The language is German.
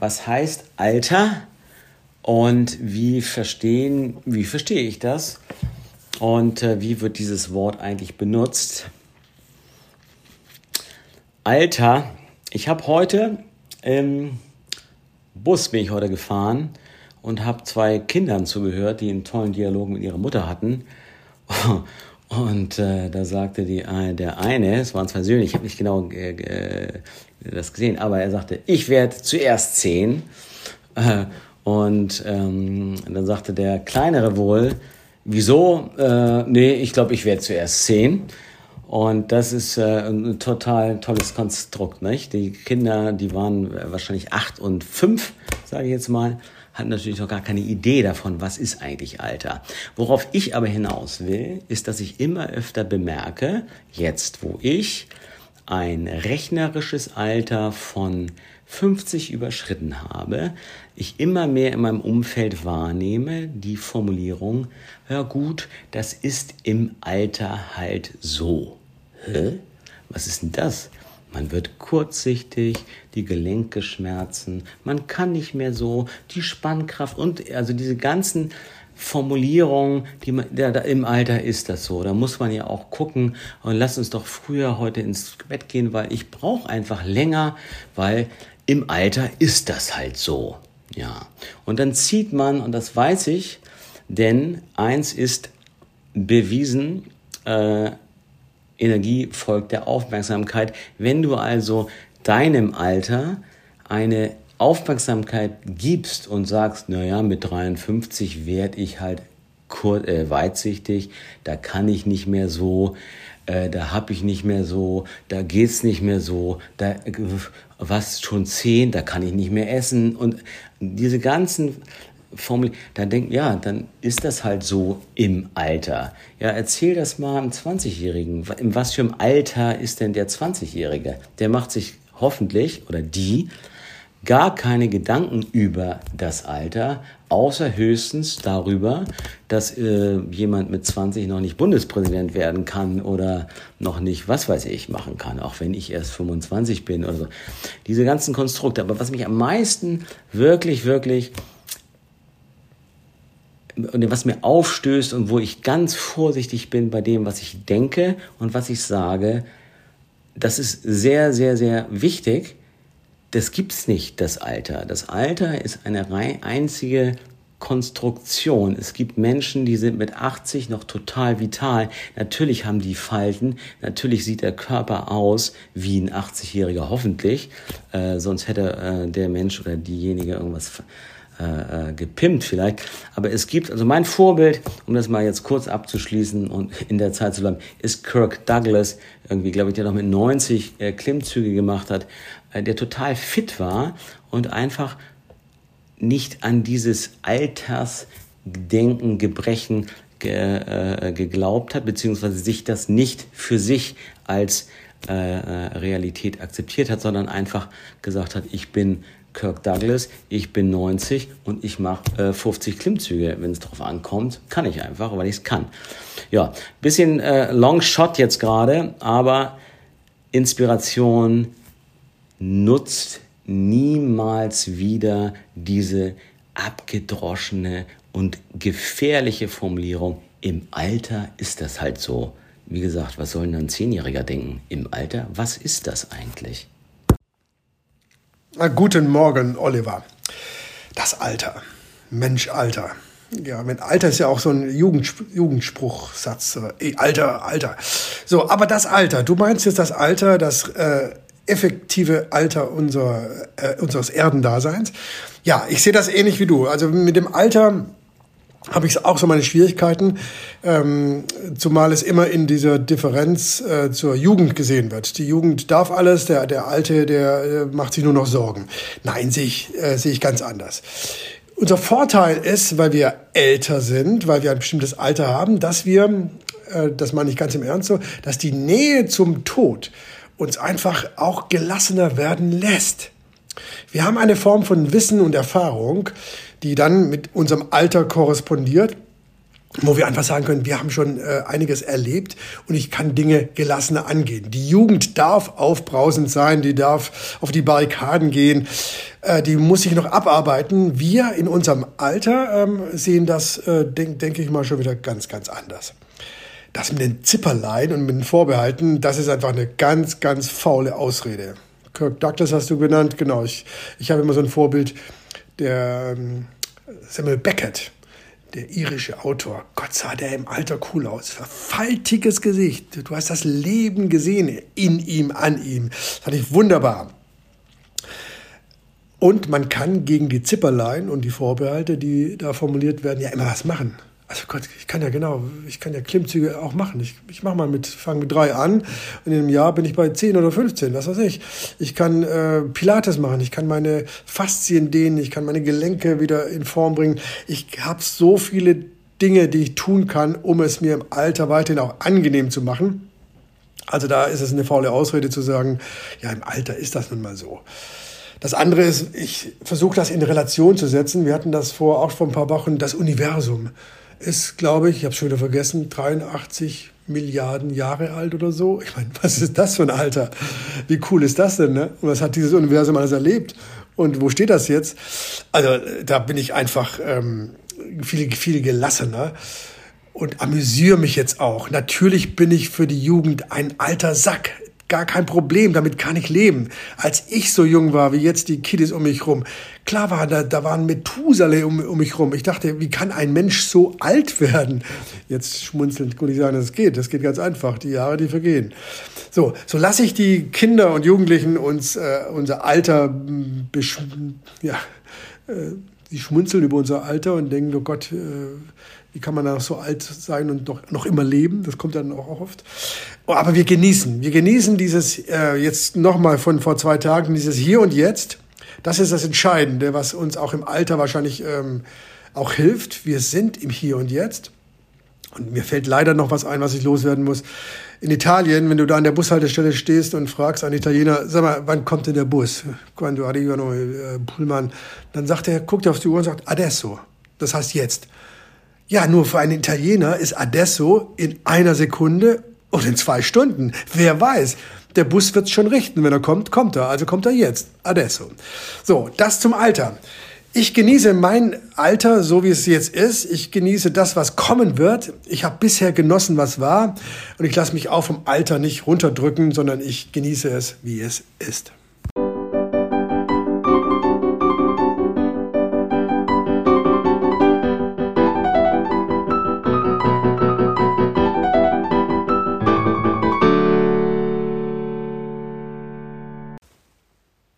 Was heißt Alter und wie verstehen, wie verstehe ich das und äh, wie wird dieses Wort eigentlich benutzt? Alter, ich habe heute im Bus bin ich heute gefahren und habe zwei Kindern zugehört, die einen tollen Dialog mit ihrer Mutter hatten. Und äh, da sagte die, äh, der eine, es waren zwei Söhne, ich habe nicht genau äh, das gesehen, aber er sagte, ich werde zuerst zehn. Äh, und ähm, dann sagte der kleinere wohl, wieso? Äh, nee, ich glaube, ich werde zuerst zehn. Und das ist äh, ein total tolles Konstrukt, nicht? Die Kinder, die waren wahrscheinlich acht und fünf, sage ich jetzt mal hat natürlich noch gar keine Idee davon, was ist eigentlich Alter. Worauf ich aber hinaus will, ist, dass ich immer öfter bemerke, jetzt wo ich ein rechnerisches Alter von 50 überschritten habe, ich immer mehr in meinem Umfeld wahrnehme, die Formulierung, ja gut, das ist im Alter halt so. Hä? Was ist denn das? Man wird kurzsichtig, die Gelenke schmerzen, man kann nicht mehr so, die Spannkraft und also diese ganzen Formulierungen, die man, ja, da im Alter ist das so. Da muss man ja auch gucken und lass uns doch früher heute ins Bett gehen, weil ich brauche einfach länger, weil im Alter ist das halt so. Ja. Und dann zieht man, und das weiß ich, denn eins ist bewiesen, äh, Energie folgt der Aufmerksamkeit. Wenn du also deinem Alter eine Aufmerksamkeit gibst und sagst, naja, mit 53 werde ich halt kur äh, weitsichtig, da kann ich nicht mehr so, äh, da habe ich nicht mehr so, da geht's nicht mehr so, da was schon zehn, da kann ich nicht mehr essen und diese ganzen Formel, dann denkt, ja, dann ist das halt so im Alter. Ja, erzähl das mal einem 20-Jährigen. In was für einem Alter ist denn der 20-Jährige? Der macht sich hoffentlich oder die gar keine Gedanken über das Alter, außer höchstens darüber, dass äh, jemand mit 20 noch nicht Bundespräsident werden kann oder noch nicht, was weiß ich, machen kann, auch wenn ich erst 25 bin oder so. Diese ganzen Konstrukte. Aber was mich am meisten wirklich, wirklich was mir aufstößt und wo ich ganz vorsichtig bin bei dem, was ich denke und was ich sage, das ist sehr, sehr, sehr wichtig. Das gibt's nicht, das Alter. Das Alter ist eine einzige Konstruktion. Es gibt Menschen, die sind mit 80 noch total vital. Natürlich haben die Falten, natürlich sieht der Körper aus wie ein 80-Jähriger, hoffentlich. Äh, sonst hätte äh, der Mensch oder diejenige irgendwas äh, äh, gepimpt vielleicht. Aber es gibt, also mein Vorbild, um das mal jetzt kurz abzuschließen und in der Zeit zu bleiben, ist Kirk Douglas, irgendwie, glaube ich, der noch mit 90 äh, Klimmzüge gemacht hat, äh, der total fit war und einfach nicht an dieses Altersdenken, Gebrechen ge, äh, geglaubt hat, beziehungsweise sich das nicht für sich als äh, Realität akzeptiert hat, sondern einfach gesagt hat, ich bin Kirk Douglas, ich bin 90 und ich mache äh, 50 Klimmzüge, wenn es drauf ankommt. Kann ich einfach, weil ich es kann. Ja, bisschen äh, Long Shot jetzt gerade, aber Inspiration nutzt niemals wieder diese abgedroschene und gefährliche Formulierung. Im Alter ist das halt so. Wie gesagt, was soll denn ein Zehnjähriger denken? Im Alter, was ist das eigentlich? Guten Morgen, Oliver. Das Alter. Mensch, Alter. Ja, mit Alter ist ja auch so ein Jugend, Jugendspruchsatz. Ey, Alter, Alter. So, aber das Alter, du meinst jetzt das Alter, das äh, effektive Alter unser, äh, unseres Erdendaseins. Ja, ich sehe das ähnlich wie du. Also mit dem Alter habe ich auch so meine Schwierigkeiten, ähm, zumal es immer in dieser Differenz äh, zur Jugend gesehen wird. Die Jugend darf alles, der, der Alte, der äh, macht sich nur noch Sorgen. Nein, sehe ich, äh, sehe ich ganz anders. Unser Vorteil ist, weil wir älter sind, weil wir ein bestimmtes Alter haben, dass wir, äh, das meine ich ganz im Ernst so, dass die Nähe zum Tod uns einfach auch gelassener werden lässt. Wir haben eine Form von Wissen und Erfahrung, die dann mit unserem Alter korrespondiert wo wir einfach sagen können, wir haben schon äh, einiges erlebt und ich kann Dinge gelassener angehen. Die Jugend darf aufbrausend sein, die darf auf die Barrikaden gehen, äh, die muss sich noch abarbeiten. Wir in unserem Alter ähm, sehen das, äh, denke denk ich mal, schon wieder ganz, ganz anders. Das mit den Zipperlein und mit den Vorbehalten, das ist einfach eine ganz, ganz faule Ausrede. Kirk Douglas hast du genannt, genau. Ich, ich habe immer so ein Vorbild, der ähm, Samuel Beckett der irische Autor. Gott sah der im Alter cool aus. Faltiges Gesicht. Du hast das Leben gesehen in ihm, an ihm. Das fand ich wunderbar. Und man kann gegen die Zipperlein und die Vorbehalte, die da formuliert werden, ja immer was machen. Also Gott, ich kann ja genau, ich kann ja Klimmzüge auch machen. Ich, ich mache mal mit, fange mit drei an und in einem Jahr bin ich bei zehn oder 15, was weiß ich. Ich kann äh, Pilates machen, ich kann meine Faszien dehnen, ich kann meine Gelenke wieder in Form bringen. Ich habe so viele Dinge, die ich tun kann, um es mir im Alter weiterhin auch angenehm zu machen. Also da ist es eine faule Ausrede zu sagen, ja, im Alter ist das nun mal so. Das andere ist, ich versuche das in Relation zu setzen. Wir hatten das vor, auch vor ein paar Wochen, das Universum ist, glaube ich, ich habe schon wieder vergessen, 83 Milliarden Jahre alt oder so. Ich meine, was ist das für ein Alter? Wie cool ist das denn? Ne? Und was hat dieses Universum alles erlebt? Und wo steht das jetzt? Also da bin ich einfach ähm, viel, viel gelassener und amüsiere mich jetzt auch. Natürlich bin ich für die Jugend ein alter Sack gar kein Problem, damit kann ich leben. Als ich so jung war, wie jetzt die Kiddies um mich rum, klar war, da, da waren Methusalem um, um mich rum. Ich dachte, wie kann ein Mensch so alt werden? Jetzt schmunzelnd konnte ich sagen, das geht, das geht ganz einfach, die Jahre, die vergehen. So, so lasse ich die Kinder und Jugendlichen uns äh, unser Alter, ja, äh, die schmunzeln über unser Alter und denken, oh Gott, äh, wie kann man da noch so alt sein und noch, noch immer leben? Das kommt dann auch oft. Aber wir genießen, wir genießen dieses, äh, jetzt nochmal von vor zwei Tagen, dieses Hier und Jetzt. Das ist das Entscheidende, was uns auch im Alter wahrscheinlich ähm, auch hilft. Wir sind im Hier und Jetzt. Und mir fällt leider noch was ein, was ich loswerden muss. In Italien, wenn du da an der Bushaltestelle stehst und fragst einen Italiener, sag mal, wann kommt denn der Bus? Quando arrivano äh, Pullman? Dann sagt er, guckt auf die Uhr und sagt, adesso. Das heißt jetzt. Ja, nur für einen Italiener ist adesso in einer Sekunde oder in zwei Stunden. Wer weiß. Der Bus wird's schon richten. Wenn er kommt, kommt er. Also kommt er jetzt. Adesso. So, das zum Alter. Ich genieße mein Alter, so wie es jetzt ist. Ich genieße das, was kommen wird. Ich habe bisher genossen, was war. Und ich lasse mich auch vom Alter nicht runterdrücken, sondern ich genieße es, wie es ist.